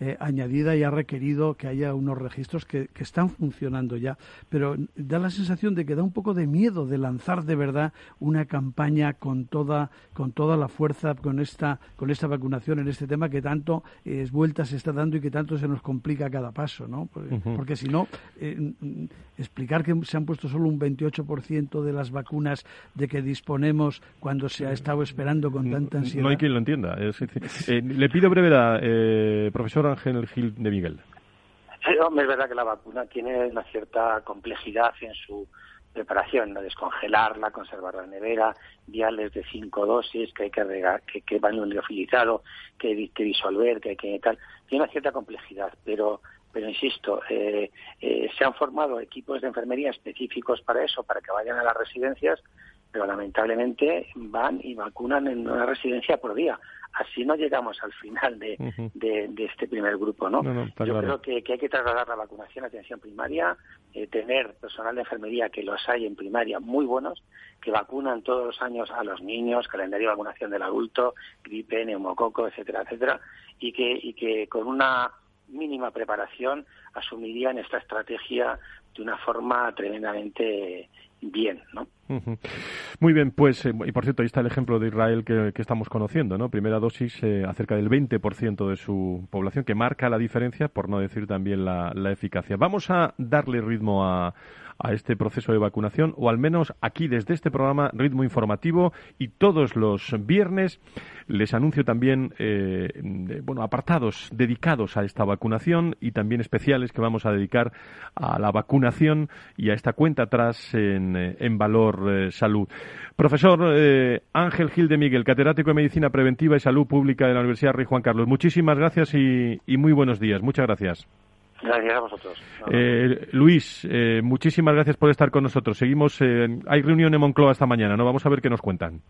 eh, añadida y ha requerido que haya unos registros que, que están funcionando ya, pero da la sensación de que da un poco de miedo de lanzar de verdad una campaña con toda con toda la fuerza con esta con esta vacunación en este tema que tanto eh, vueltas se está dando y que tanto se nos complica a cada paso, ¿no? Porque, Ujú. porque si no eh, explicar que se han puesto solo un 28% de las vacunas de que disponemos cuando se ha estado esperando con tanta ansiedad. No hay quien lo entienda. Es eh, le pido brevedad, eh, profesor Ángel Gil de Miguel. Es verdad que la vacuna tiene una cierta complejidad en su preparación, ¿no? descongelarla, conservarla en nevera, viales de cinco dosis que hay que regar, que, que van liofilizado, que hay que disolver, que hay que tal. Tiene una cierta complejidad, pero pero insisto, eh, eh, se han formado equipos de enfermería específicos para eso, para que vayan a las residencias, pero lamentablemente van y vacunan en una residencia por día. Así no llegamos al final de, Ujú. de, de este primer grupo, ¿no? No, no, está Yo claro. creo que, que hay que trasladar la vacunación a atención primaria, eh, tener personal de enfermería que los hay en primaria muy buenos, que vacunan todos los años a los niños, calendario de vacunación del adulto, gripe, neumococo, etcétera, etcétera, y que, y que con una mínima preparación asumirían esta estrategia de una forma tremendamente bien, ¿no? Muy bien, pues, eh, y por cierto, ahí está el ejemplo de Israel que, que estamos conociendo, ¿no? Primera dosis, eh, acerca del 20% de su población, que marca la diferencia, por no decir también la, la eficacia. Vamos a darle ritmo a, a este proceso de vacunación, o al menos aquí desde este programa, ritmo informativo, y todos los viernes les anuncio también, eh, bueno, apartados dedicados a esta vacunación y también especiales que vamos a dedicar a la vacunación y a esta cuenta atrás en, eh, en Valor eh, Salud. Profesor eh, Ángel Gil de Miguel, catedrático de Medicina Preventiva y Salud Pública de la Universidad Rey Juan Carlos. Muchísimas gracias y, y muy buenos días. Muchas gracias. Gracias a vosotros. Eh, Luis, eh, muchísimas gracias por estar con nosotros. Seguimos, eh, hay reunión en Moncloa esta mañana, ¿no? Vamos a ver qué nos cuentan.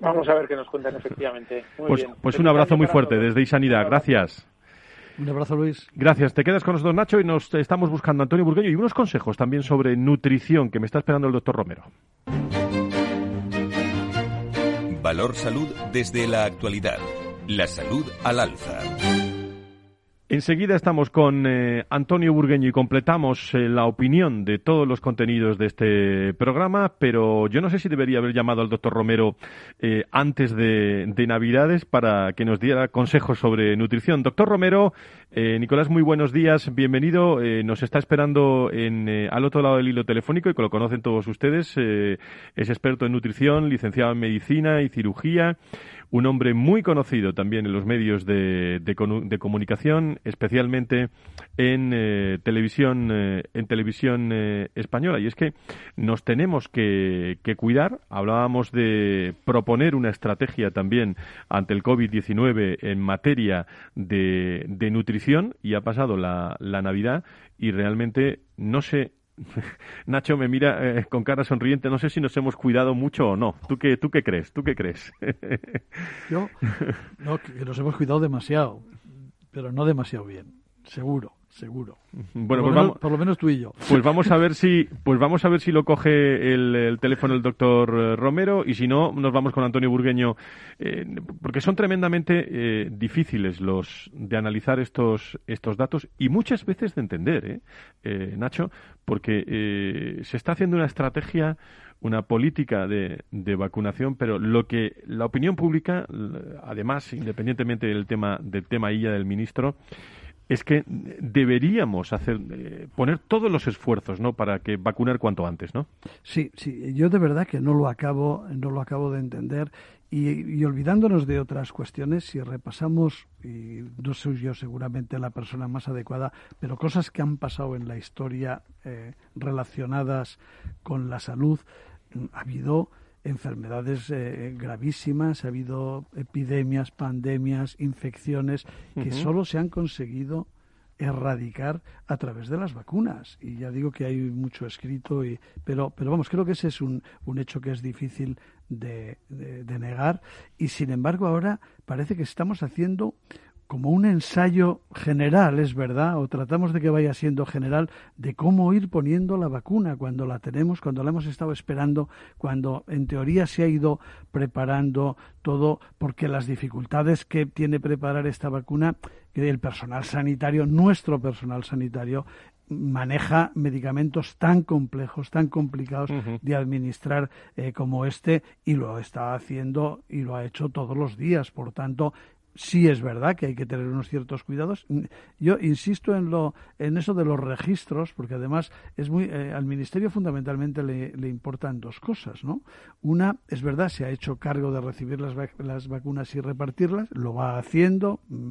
Vamos a ver qué nos cuentan efectivamente. Muy pues, bien. pues un abrazo muy fuerte desde Isanidad. Gracias. Un abrazo, Luis. Gracias. Te quedas con nosotros, Nacho, y nos estamos buscando a Antonio Burgueño y unos consejos también sobre nutrición que me está esperando el doctor Romero. Valor Salud desde la actualidad. La salud al alza. Enseguida estamos con eh, Antonio Burgueño y completamos eh, la opinión de todos los contenidos de este programa, pero yo no sé si debería haber llamado al doctor Romero eh, antes de, de, Navidades para que nos diera consejos sobre nutrición. Doctor Romero, Nicolás, muy buenos días, bienvenido. nos está esperando en, al otro lado del hilo telefónico y que lo conocen todos ustedes. es experto en nutrición, licenciado en medicina y cirugía un hombre muy conocido también en los medios de, de, comunicación, especialmente en eh, televisión, eh, en televisión eh, española. Y es que nos tenemos que, que, cuidar. Hablábamos de proponer una estrategia también ante el COVID-19 en materia de, de, nutrición y ha pasado la, la Navidad y realmente no sé (laughs) Nacho me mira eh, con cara sonriente. No sé si nos hemos cuidado mucho o no. ¿Tú qué, tú qué crees? ¿Tú qué crees? Yo, no, que nos hemos cuidado demasiado, pero no demasiado bien, seguro seguro. Bueno, por, pues lo vamos, por lo menos tú y yo. Pues vamos a ver si, pues vamos a ver si lo coge el, teléfono el doctor eh, Romero y si no nos vamos con Antonio Burgueño, eh, porque son tremendamente eh, difíciles los de analizar estos estos datos y muchas veces de entender, ¿eh? Nacho, porque se está haciendo una estrategia una política de, de, vacunación, pero lo que la opinión pública, además, independientemente del tema del tema ya del ministro, es que deberíamos hacer eh, poner todos los esfuerzos no para que vacunar cuanto antes no sí sí yo de verdad que no lo acabo no lo acabo de entender. Y, olvidándonos de otras cuestiones si repasamos y no soy yo seguramente la persona más adecuada pero cosas que han pasado en la historia eh, relacionadas con la salud ha habido enfermedades eh, gravísimas, ha habido epidemias, pandemias, infecciones que solo se han conseguido erradicar a través de las vacunas. Y ya digo que hay mucho escrito, y, pero, pero vamos, creo que ese es un, un hecho que es difícil de, de negar. Y sin embargo, ahora parece que estamos haciendo como un ensayo general, es verdad, o tratamos de que vaya siendo general, de cómo ir poniendo la vacuna cuando la tenemos, cuando la hemos estado esperando, cuando en teoría se ha ido preparando todo, porque las dificultades que tiene preparar esta vacuna, que el personal sanitario, nuestro personal sanitario, maneja medicamentos tan complejos, tan complicados de administrar eh, como este y lo está haciendo y lo ha hecho todos los días. Por tanto, sí es verdad que hay que tener unos ciertos cuidados. Yo insisto en lo en eso de los registros, porque además es muy eh, al ministerio fundamentalmente le, le, importan dos cosas, ¿no? Una es verdad se ha hecho cargo de recibir las, las vacunas y repartirlas, lo va haciendo. Mm,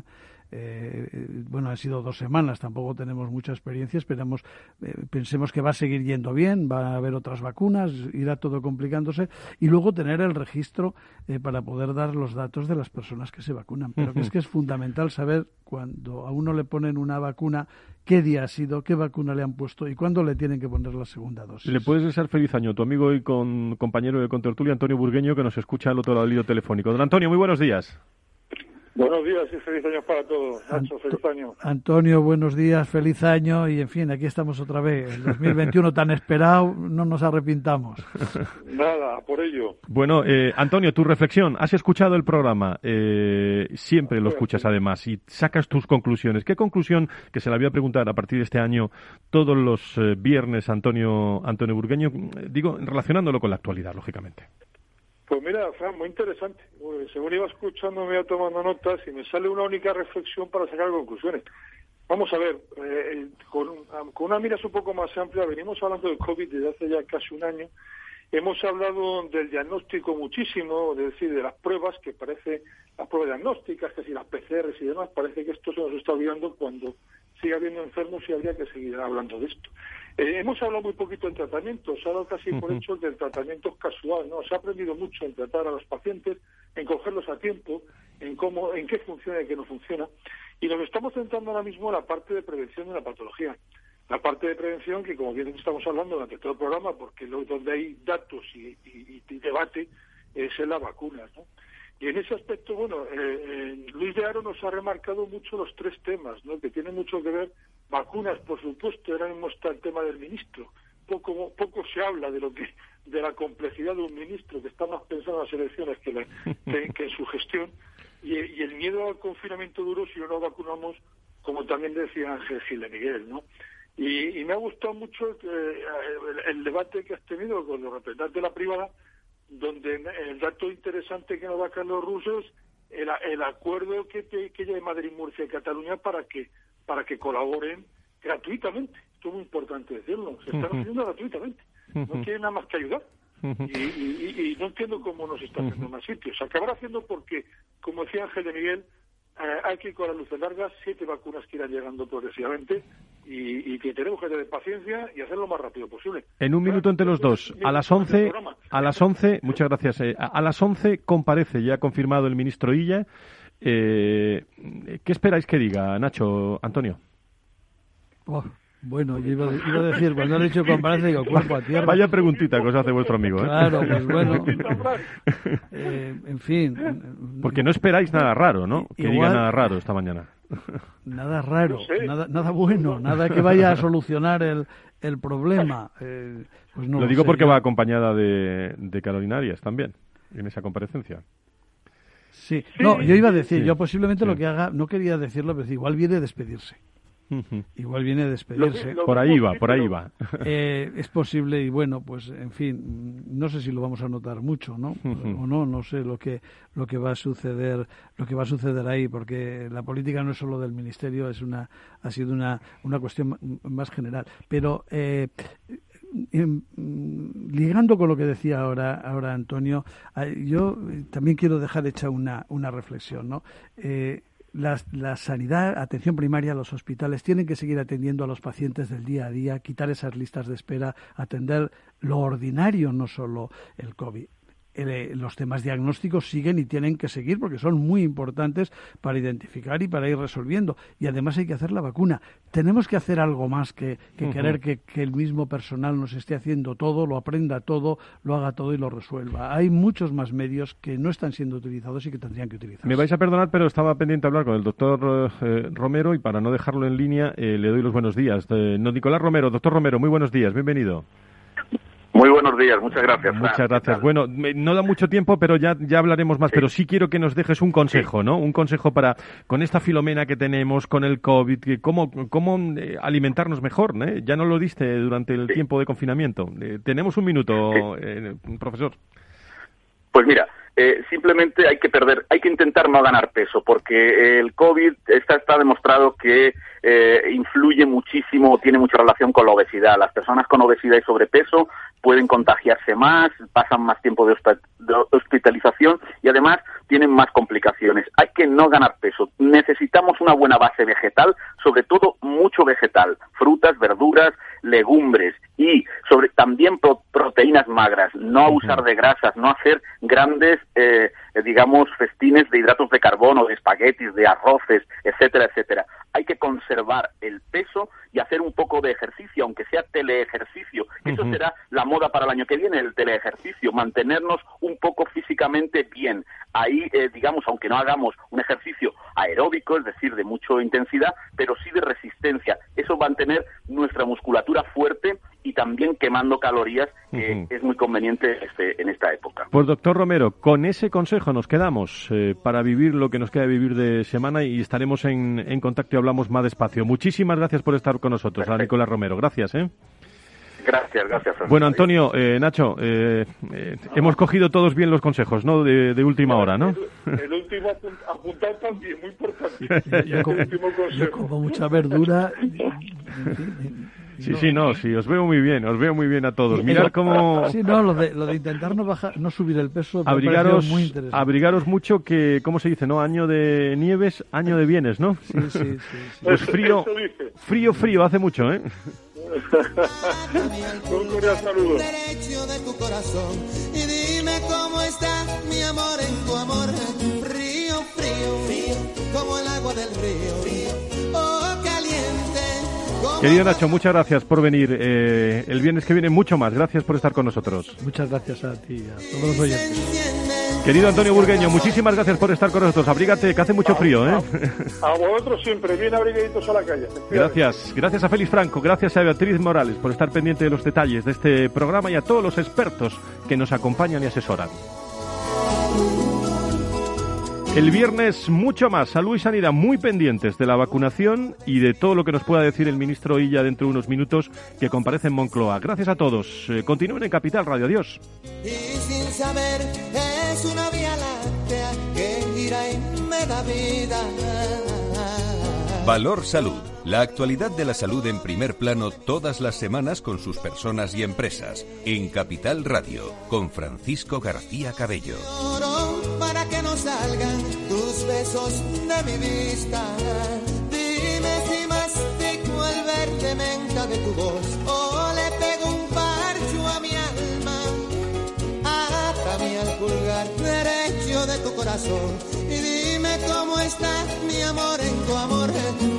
eh, bueno, han sido dos semanas, tampoco tenemos mucha experiencia, esperamos, eh, pensemos que va a seguir yendo bien, va a haber otras vacunas, irá todo complicándose y luego tener el registro eh, para poder dar los datos de las personas que se vacunan. Pero que es que es fundamental saber cuando a uno le ponen una vacuna, qué día ha sido, qué vacuna le han puesto y cuándo le tienen que poner la segunda dosis. Le puedes desear feliz año, tu amigo y con, compañero de Contertulia, Antonio Burgueño, que nos escucha al otro lado del telefónico. Don Antonio, muy buenos días. Buenos días y feliz año para todos. Nacho, feliz año. Antonio, buenos días, feliz año y en fin, aquí estamos otra vez. El 2021 tan esperado, no nos arrepintamos. (laughs) Nada, por ello. Bueno, eh, Antonio, tu reflexión. Has escuchado el programa, eh, siempre lo escuchas además y sacas tus conclusiones. ¿Qué conclusión, que se la voy a preguntar a partir de este año todos los eh, viernes, Antonio, Antonio Burgueño, digo, relacionándolo con la actualidad, lógicamente? Pues mira, Fran, muy interesante. según iba escuchando, me iba tomando notas y me sale una única reflexión para sacar conclusiones. Vamos a ver, eh, con, con, una miras un poco más amplia, venimos hablando del COVID desde hace ya casi un año. Hemos hablado del diagnóstico muchísimo, es decir, de las pruebas, que parece, las pruebas diagnósticas, que si las PCRs y demás, parece que esto se nos está olvidando cuando sigue habiendo enfermos y habría que seguir hablando de esto. Eh, hemos hablado muy poquito en tratamiento, se ha dado casi por hecho el tratamiento es casual, ¿no? Se ha aprendido mucho en tratar a los pacientes, en cogerlos a tiempo, en cómo, en qué funciona y qué no funciona. Y nos estamos centrando ahora mismo en la parte de prevención de la patología. La parte de prevención, que como bien estamos hablando durante todo el programa, porque es donde hay datos y, debate, es en las vacunas, ¿no? Y en ese aspecto, bueno, eh, eh, Luis de Aro nos ha remarcado mucho los tres temas, ¿no? Que tienen mucho que ver, vacunas, por supuesto, ahora mismo está el tema del ministro. Poco, poco se habla de lo que de la complejidad de un ministro que está más pensando en las elecciones que, que, en su gestión y, el miedo al confinamiento duro si no nos vacunamos, como también decía Ángel Gil Miguel, ¿no? Y, me ha gustado mucho eh, el, debate que has tenido con los representantes de la privada, donde el dato interesante que nos da Carlos Rusos el, el acuerdo que, que, hay Madrid, Murcia y Cataluña para que para que colaboren gratuitamente. Esto es muy importante decirlo. Se están haciendo gratuitamente. No quieren nada más que ayudar. y, no entiendo cómo nos están haciendo más sitios. Se acabará haciendo porque, como decía Ángel de Miguel, eh, hay que ir con las luces largas, siete vacunas que irán llegando progresivamente y, que tenemos que tener paciencia y hacerlo lo más rápido posible. En un minuto entre los dos, a las 11, a las 11, muchas gracias, eh, a, las 11 comparece, ya ha confirmado el ministro Illa. Eh, ¿Qué esperáis que diga, Nacho, Antonio? Oh, bueno, yo iba, a decir, cuando han dicho comparece, digo, cuerpo a tierra. Vaya preguntita que os hace vuestro amigo, ¿eh? Claro, pues bueno. (laughs) Eh, en fin. Porque no esperáis nada raro, ¿no? Que diga nada raro esta mañana. Nada raro, nada, nada bueno, nada que vaya a solucionar el, el problema. Eh, pues no lo, digo porque va acompañada de, de Carolina Arias también, en esa comparecencia. Sí, no, yo iba a decir, yo posiblemente lo que haga, no quería decirlo, pero igual viene a despedirse. Igual viene a despedirse. por ahí va, por ahí va. (laughs) Eh, es posible y bueno, pues en fin, no sé si lo vamos a notar mucho, ¿no? O no, no sé lo que lo que va a suceder, lo que va a suceder ahí, porque la política no es solo del ministerio, es una ha sido una una cuestión más general. Pero eh, ligando con lo que decía ahora, ahora Antonio, yo también quiero dejar hecha una, una reflexión, ¿no? Eh, la, sanidad, atención primaria, los hospitales tienen que seguir atendiendo a los pacientes del día a día, quitar esas listas de espera, atender lo ordinario, no solo el COVID. Eh, los temas diagnósticos siguen y tienen que seguir porque son muy importantes para identificar y para ir resolviendo. Y además hay que hacer la vacuna. Tenemos que hacer algo más que, querer que, el mismo personal nos esté haciendo todo, lo aprenda todo, lo haga todo y lo resuelva. Hay muchos más medios que no están siendo utilizados y que tendrían que utilizarse. Me vais a perdonar, pero estaba pendiente de hablar con el doctor eh, Romero y para no dejarlo en línea eh, le doy los buenos días. no, Nicolás Romero, doctor Romero, muy buenos días, bienvenido. Muy buenos días, muchas gracias. Muchas gracias. Bueno, no da mucho tiempo, pero ya, ya hablaremos más. Pero sí quiero que nos dejes un consejo, ¿no? Un consejo para, con esta filomena que tenemos, con el COVID, cómo, cómo eh, alimentarnos mejor, ¿no? Ya no lo diste durante el tiempo de confinamiento. Eh, tenemos un minuto, eh, profesor. Pues mira, simplemente hay que perder, hay que intentar no ganar peso, porque el COVID está, está demostrado que influye muchísimo, tiene mucha relación con la obesidad. Las personas con obesidad y sobrepeso pueden contagiarse más, pasan más tiempo de, hospitalización y además tienen más complicaciones. Hay que no ganar peso. Necesitamos una buena base vegetal, sobre todo mucho vegetal, frutas, verduras, legumbres y sobre también proteínas magras. No abusar de grasas, no hacer grandes, eh, digamos, festines de hidratos de carbono, de espaguetis, de arroces, etcétera, etcétera. Hay que conservar el peso y hacer un poco de ejercicio, aunque sea teleejercicio. Eso será la moda para el año que viene, el teleejercicio, mantenernos un poco físicamente bien. Ahí, eh, digamos, aunque no hagamos un ejercicio aeróbico, es decir, de mucha intensidad, pero sí de resistencia. Eso va a mantener nuestra musculatura fuerte y también quemando calorías, que es muy conveniente este, en esta época. Pues doctor Romero, con ese consejo nos quedamos eh, para vivir lo que nos queda vivir de semana y estaremos en, en contacto y hablamos más despacio. Muchísimas gracias por estar con nosotros, a Nicolás Romero. Gracias. ¿eh? Gracias, gracias. Bueno, Antonio, eh, Nacho, eh, eh, hemos cogido todos bien los consejos, ¿no? De, última hora, ¿no? El, último apuntar también, muy importante. (laughs) yo, como, mucha verdura. (laughs) Sí, sí, no, sí, os veo muy bien, os veo muy bien a todos. Mirad cómo... Sí, no, lo de, lo de intentar no, bajar, no subir el peso abrigaros, muy interesante. Abrigaros mucho que, ¿cómo se dice, no? Año de nieves, año de bienes, ¿no? Sí, sí, sí. (laughs) Pues frío, frío, frío, hace mucho, ¿eh? (laughs) Un cordial saludo. de tu corazón y dime cómo está mi amor en tu amor. Frío, frío, frío, como el agua del río. Querido Nacho, muchas gracias por venir. Eh, el viernes que viene mucho más. Gracias por estar con nosotros. Muchas gracias a ti y a todos los oyentes. Querido Antonio Burgueño, muchísimas gracias por estar con nosotros. Abrígate, que hace mucho frío, ¿eh? A vosotros siempre, bien abrigaditos a la calle. Gracias. Gracias a Félix Franco, gracias a Beatriz Morales por estar pendiente de los detalles de este programa y a todos los expertos que nos acompañan y asesoran. El viernes mucho más. Salud y sanidad muy pendientes de la vacunación y de todo lo que nos pueda decir el ministro Illa dentro de unos minutos que comparece en Moncloa. Gracias a todos. Eh, continúen en Capital Radio. Adiós. Y sin saber es una vía láctea que gira y me da vida. Valor Salud. La actualidad de la salud en primer plano todas las semanas con sus personas y empresas. En Capital Radio, con Francisco García Cabello. Para que no salgan tus besos de mi vista. Dime si mastico el verde menta de tu voz o le pego un parcho a mi alma. Atame al pulgar derecho de tu corazón y dime cómo está mi amor en tu amor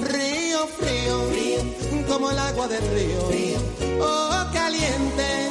frío, frío, como el agua del río, frío. oh caliente